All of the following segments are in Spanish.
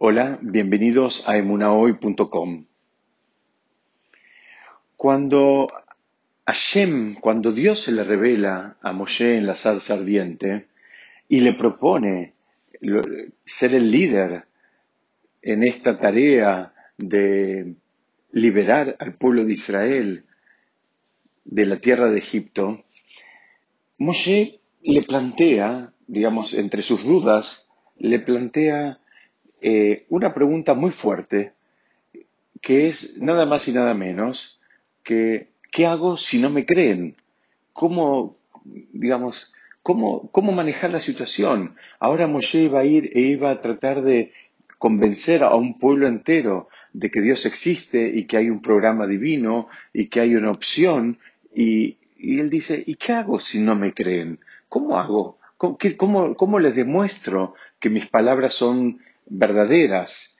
Hola, bienvenidos a emunahoy.com. Cuando Hashem, cuando Dios se le revela a Moshe en la salsa ardiente y le propone ser el líder en esta tarea de liberar al pueblo de Israel de la tierra de Egipto, Moshe le plantea, digamos, entre sus dudas, le plantea eh, una pregunta muy fuerte, que es nada más y nada menos que ¿qué hago si no me creen? ¿Cómo, digamos, cómo, cómo manejar la situación? Ahora Moshe iba a ir e iba a tratar de convencer a un pueblo entero de que Dios existe y que hay un programa divino y que hay una opción. Y, él dice, ¿y qué hago si no me creen? ¿Cómo hago? ¿Cómo, les demuestro que mis palabras son verdaderas?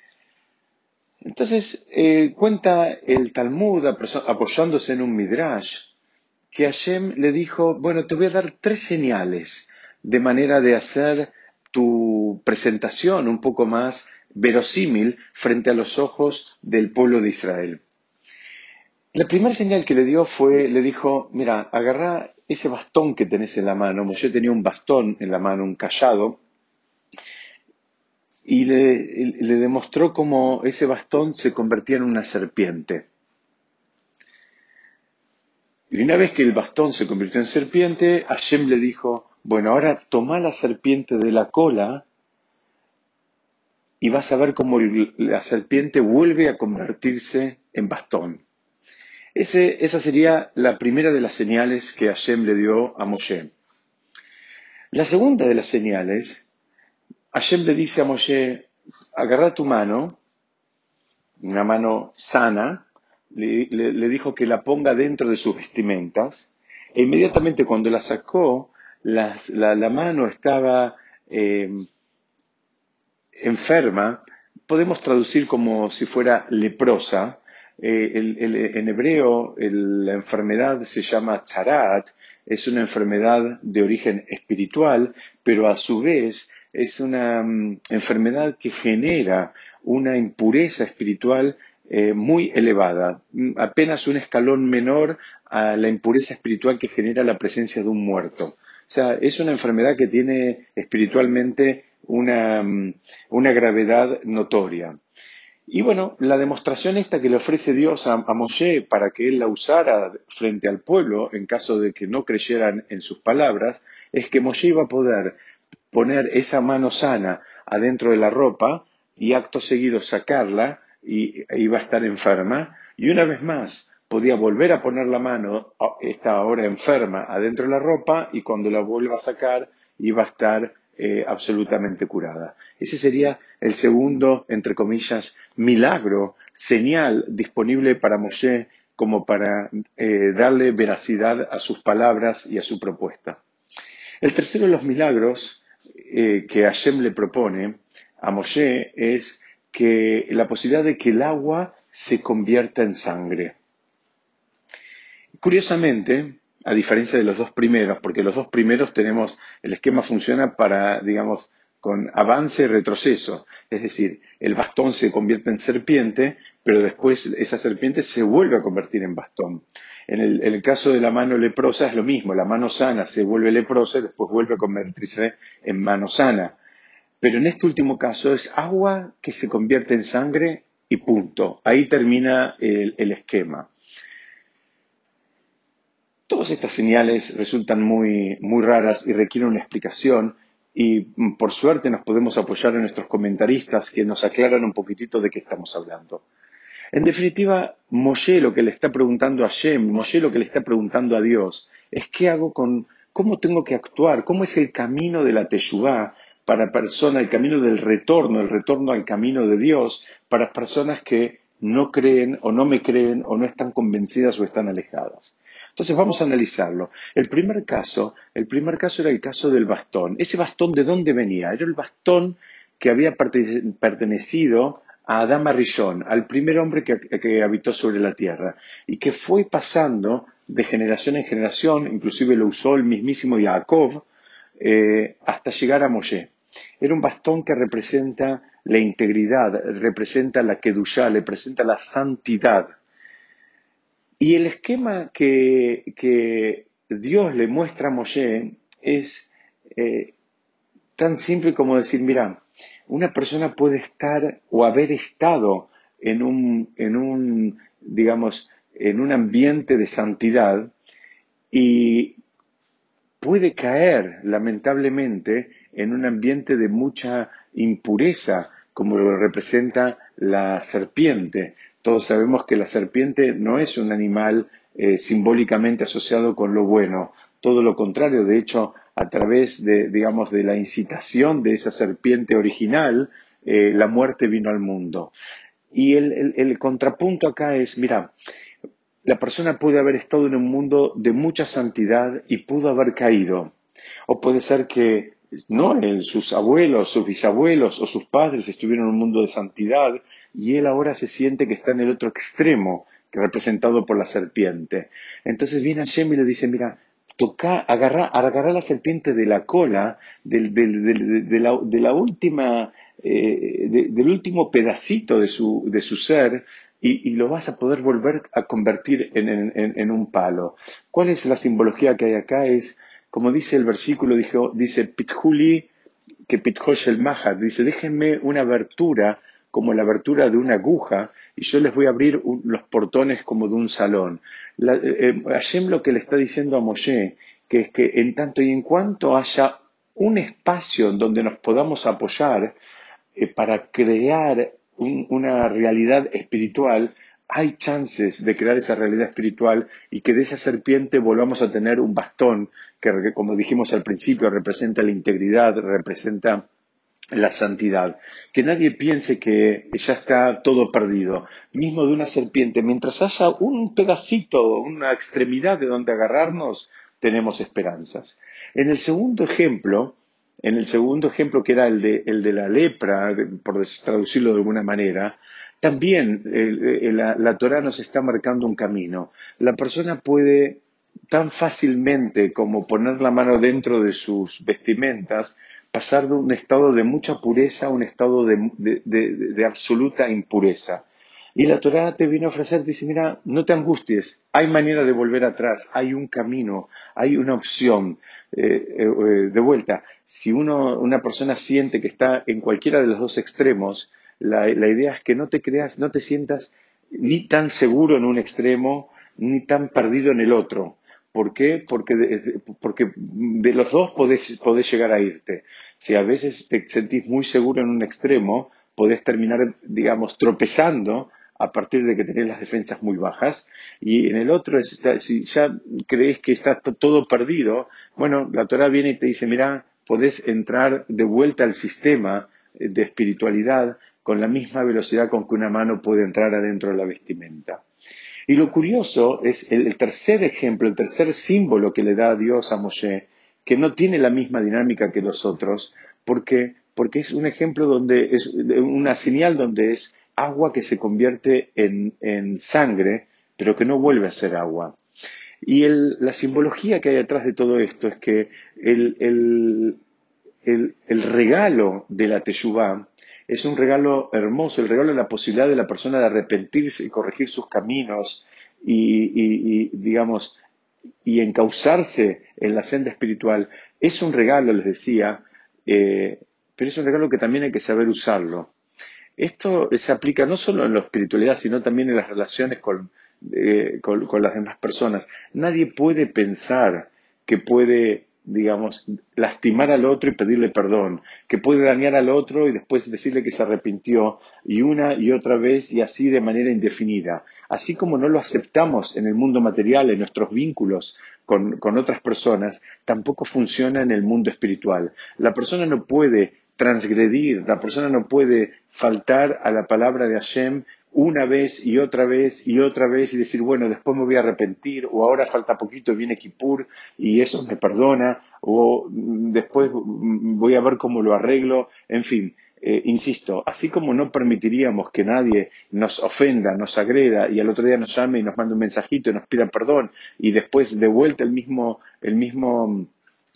Entonces eh, cuenta el Talmud apoyándose en un midrash que Hashem le dijo, bueno, te voy a dar tres señales de manera de hacer tu presentación un poco más verosímil frente a los ojos del pueblo de Israel. La primera señal que le dio fue, le dijo, mira, agarra ese bastón que tenés en la mano. Moshe tenía un bastón en la mano, un callado, y le, demostró cómo ese bastón se convertía en una serpiente. Y una vez que el bastón se convirtió en serpiente, Hashem le dijo, bueno, ahora toma la serpiente de la cola y vas a ver cómo la serpiente vuelve a convertirse en bastón. esa sería la primera de las señales que Hashem le dio a Moshe. La segunda de las señales, Hashem le dice a Moshe, agarra tu mano, una mano sana, le, dijo que la ponga dentro de sus vestimentas, e inmediatamente cuando la sacó, la, mano estaba eh, enferma, podemos traducir como si fuera leprosa. Eh, en hebreo la enfermedad se llama tzarat, es una enfermedad de origen espiritual, pero a su vez es una mm, enfermedad que genera una impureza espiritual eh, muy elevada, mm, apenas un escalón menor a la impureza espiritual que genera la presencia de un muerto. O sea, es una enfermedad que tiene espiritualmente Mm, una, gravedad notoria. Y bueno, la demostración esta que le ofrece Dios a, Moshe para que él la usara frente al pueblo en caso de que no creyeran en sus palabras, es que Moshe iba a poder poner esa mano sana adentro de la ropa y acto seguido sacarla y e iba a estar enferma. Y una vez más podía volver a poner la mano, esta ahora enferma, adentro de la ropa y cuando la vuelva a sacar iba a estar eh, absolutamente curada. Ese sería el segundo, entre comillas, milagro, señal disponible para Moshe como para eh, darle veracidad a sus palabras y a su propuesta. El tercero de los milagros eh, que Hashem le propone a Moshe es que la posibilidad de que el agua se convierta en sangre. Curiosamente, a diferencia de los dos primeros, porque los dos primeros tenemos, el esquema funciona para, digamos, con avance y retroceso. Es decir, el bastón se convierte en serpiente, pero después esa serpiente se vuelve a convertir en bastón. En el, caso de la mano leprosa es lo mismo, la mano sana se vuelve leprosa y después vuelve a convertirse en mano sana. Pero en este último caso es agua que se convierte en sangre y punto. Ahí termina el esquema. Todas estas señales resultan muy, muy raras y requieren una explicación y mm, por suerte nos podemos apoyar en nuestros comentaristas que nos aclaran un poquitito de qué estamos hablando. En definitiva, Moshe lo que le está preguntando a Shem, Moshe lo que le está preguntando a Dios, es qué hago con, cómo tengo que actuar, cómo es el camino de la Teshuvah para personas, el camino del retorno, el retorno al camino de Dios para personas que no creen o no me creen o no están convencidas o están alejadas. Entonces vamos a analizarlo. El primer caso, el primer caso era el caso del bastón. Ese bastón de dónde venía? Era el bastón que había pertenecido a Adama Rishon, al primer hombre que, habitó sobre la tierra, y que fue pasando de generación en generación, inclusive lo usó el mismísimo Jacob, eh, hasta llegar a Moshe. Era un bastón que representa la integridad, representa la kedushá, representa la santidad. Y el esquema que, Dios le muestra a Moshe es eh, tan simple como decir, mira, una persona puede estar o haber estado en un, en un digamos, en un ambiente de santidad y puede caer, lamentablemente, en un ambiente de mucha impureza, como lo representa la serpiente. Todos sabemos que la serpiente no es un animal eh, simbólicamente asociado con lo bueno, todo lo contrario, de hecho, a través de, digamos, de la incitación de esa serpiente original, eh, la muerte vino al mundo. Y el, contrapunto acá es, mira, la persona puede haber estado en un mundo de mucha santidad y pudo haber caído. O puede ser que no, sus abuelos, sus bisabuelos o sus padres estuvieron en un mundo de santidad y él ahora se siente que está en el otro extremo, representado por la serpiente. Entonces viene Hashem y le dice, mira, toca, agarra, la serpiente de la cola, de, la, última, eh, del último pedacito de su, de su ser, y, lo vas a poder volver a convertir en, un palo. ¿Cuál es la simbología que hay acá? Es, como dice el versículo, dijo, dice, Pitjuli, que Pitjosh el Mahat, dice, déjenme una abertura como la abertura de una aguja y yo les voy a abrir los portones como de un salón. La, eh, eh, Hashem lo que le está diciendo a Moshe, que es que en tanto y en cuanto haya un espacio donde nos podamos apoyar eh, para crear una realidad espiritual, hay chances de crear esa realidad espiritual y que de esa serpiente volvamos a tener un bastón que, como dijimos al principio, representa la integridad, representa la santidad. Que nadie piense que ya está todo perdido. Mismo de una serpiente, mientras haya un pedacito, una extremidad de donde agarrarnos, tenemos esperanzas. En el segundo ejemplo, en el segundo ejemplo que era el de, el de la lepra, por traducirlo de alguna manera, también la, la Torah nos está marcando un camino. La persona puede tan fácilmente como poner la mano dentro de sus vestimentas, pasar de un estado de mucha pureza a un estado de, absoluta impureza. Y la Torah te viene a ofrecer, dice, mira, no te angusties, hay manera de volver atrás, hay un camino, hay una opción. Eh, eh, eh, de vuelta, si uno, una persona siente que está en cualquiera de los dos extremos, la, idea es que no te creas, no te sientas ni tan seguro en un extremo, ni tan perdido en el otro. ¿Por qué? Porque de, porque de los dos podés, podés, llegar a irte. Si a veces te sentís muy seguro en un extremo, podés terminar, digamos, tropezando a partir de que tenés las defensas muy bajas. Y en el otro, si ya crees que está todo perdido, bueno, la Torah viene y te dice, mira, podés entrar de vuelta al sistema de espiritualidad con la misma velocidad con que una mano puede entrar adentro de la vestimenta. Y lo curioso es el, tercer ejemplo, el tercer símbolo que le da Dios a Moshe, que no tiene la misma dinámica que los otros, porque, porque es un ejemplo donde es una señal donde es agua que se convierte en, sangre, pero que no vuelve a ser agua. Y la simbología que hay detrás de todo esto es que el, el regalo de la Teshuvah es un regalo hermoso, el regalo de la posibilidad de la persona de arrepentirse y corregir sus caminos y, digamos, y encauzarse en la senda espiritual. Es un regalo, les decía, eh, pero es un regalo que también hay que saber usarlo. Esto se aplica no solo en la espiritualidad, sino también en las relaciones con, eh, con las demás personas. Nadie puede pensar que puede digamos, lastimar al otro y pedirle perdón, que puede dañar al otro y después decirle que se arrepintió, y una y otra vez y así de manera indefinida. Así como no lo aceptamos en el mundo material, en nuestros vínculos con, con otras personas, tampoco funciona en el mundo espiritual. La persona no puede transgredir, la persona no puede faltar a la palabra de Hashem una vez y otra vez y otra vez y decir, bueno, después me voy a arrepentir, o ahora falta poquito, viene Kippur y eso me perdona, o después voy a ver cómo lo arreglo, en fin. Eh, insisto, así como no permitiríamos que nadie nos ofenda, nos agreda y al otro día nos llame y nos mande un mensajito y nos pida perdón y después de vuelta el mismo, el mismo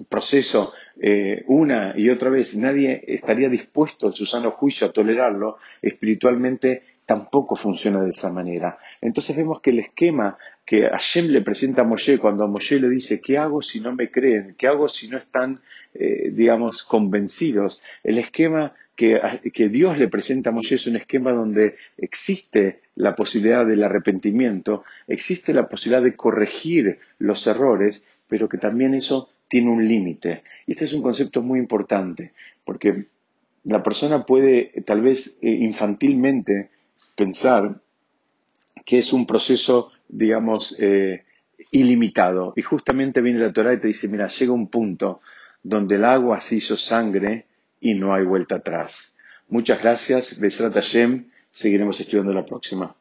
proceso eh, una y otra vez, nadie estaría dispuesto en su sano juicio a tolerarlo, espiritualmente tampoco funciona de esa manera. Entonces vemos que el esquema que Hashem le presenta a Moshe cuando a Moshe le dice, ¿qué hago si no me creen? ¿Qué hago si no están, eh, digamos, convencidos? El esquema que, que, Dios le presenta a Moshe es un esquema donde existe la posibilidad del arrepentimiento, existe la posibilidad de corregir los errores, pero que también eso tiene un límite. Y este es un concepto muy importante, porque la persona puede tal vez eh, infantilmente pensar que es un proceso, digamos, eh, ilimitado. Y justamente viene la Torah y te dice, mira, llega un punto donde el agua se hizo sangre y no hay vuelta atrás. Muchas gracias, Besrat Hashem, seguiremos estudiando la próxima.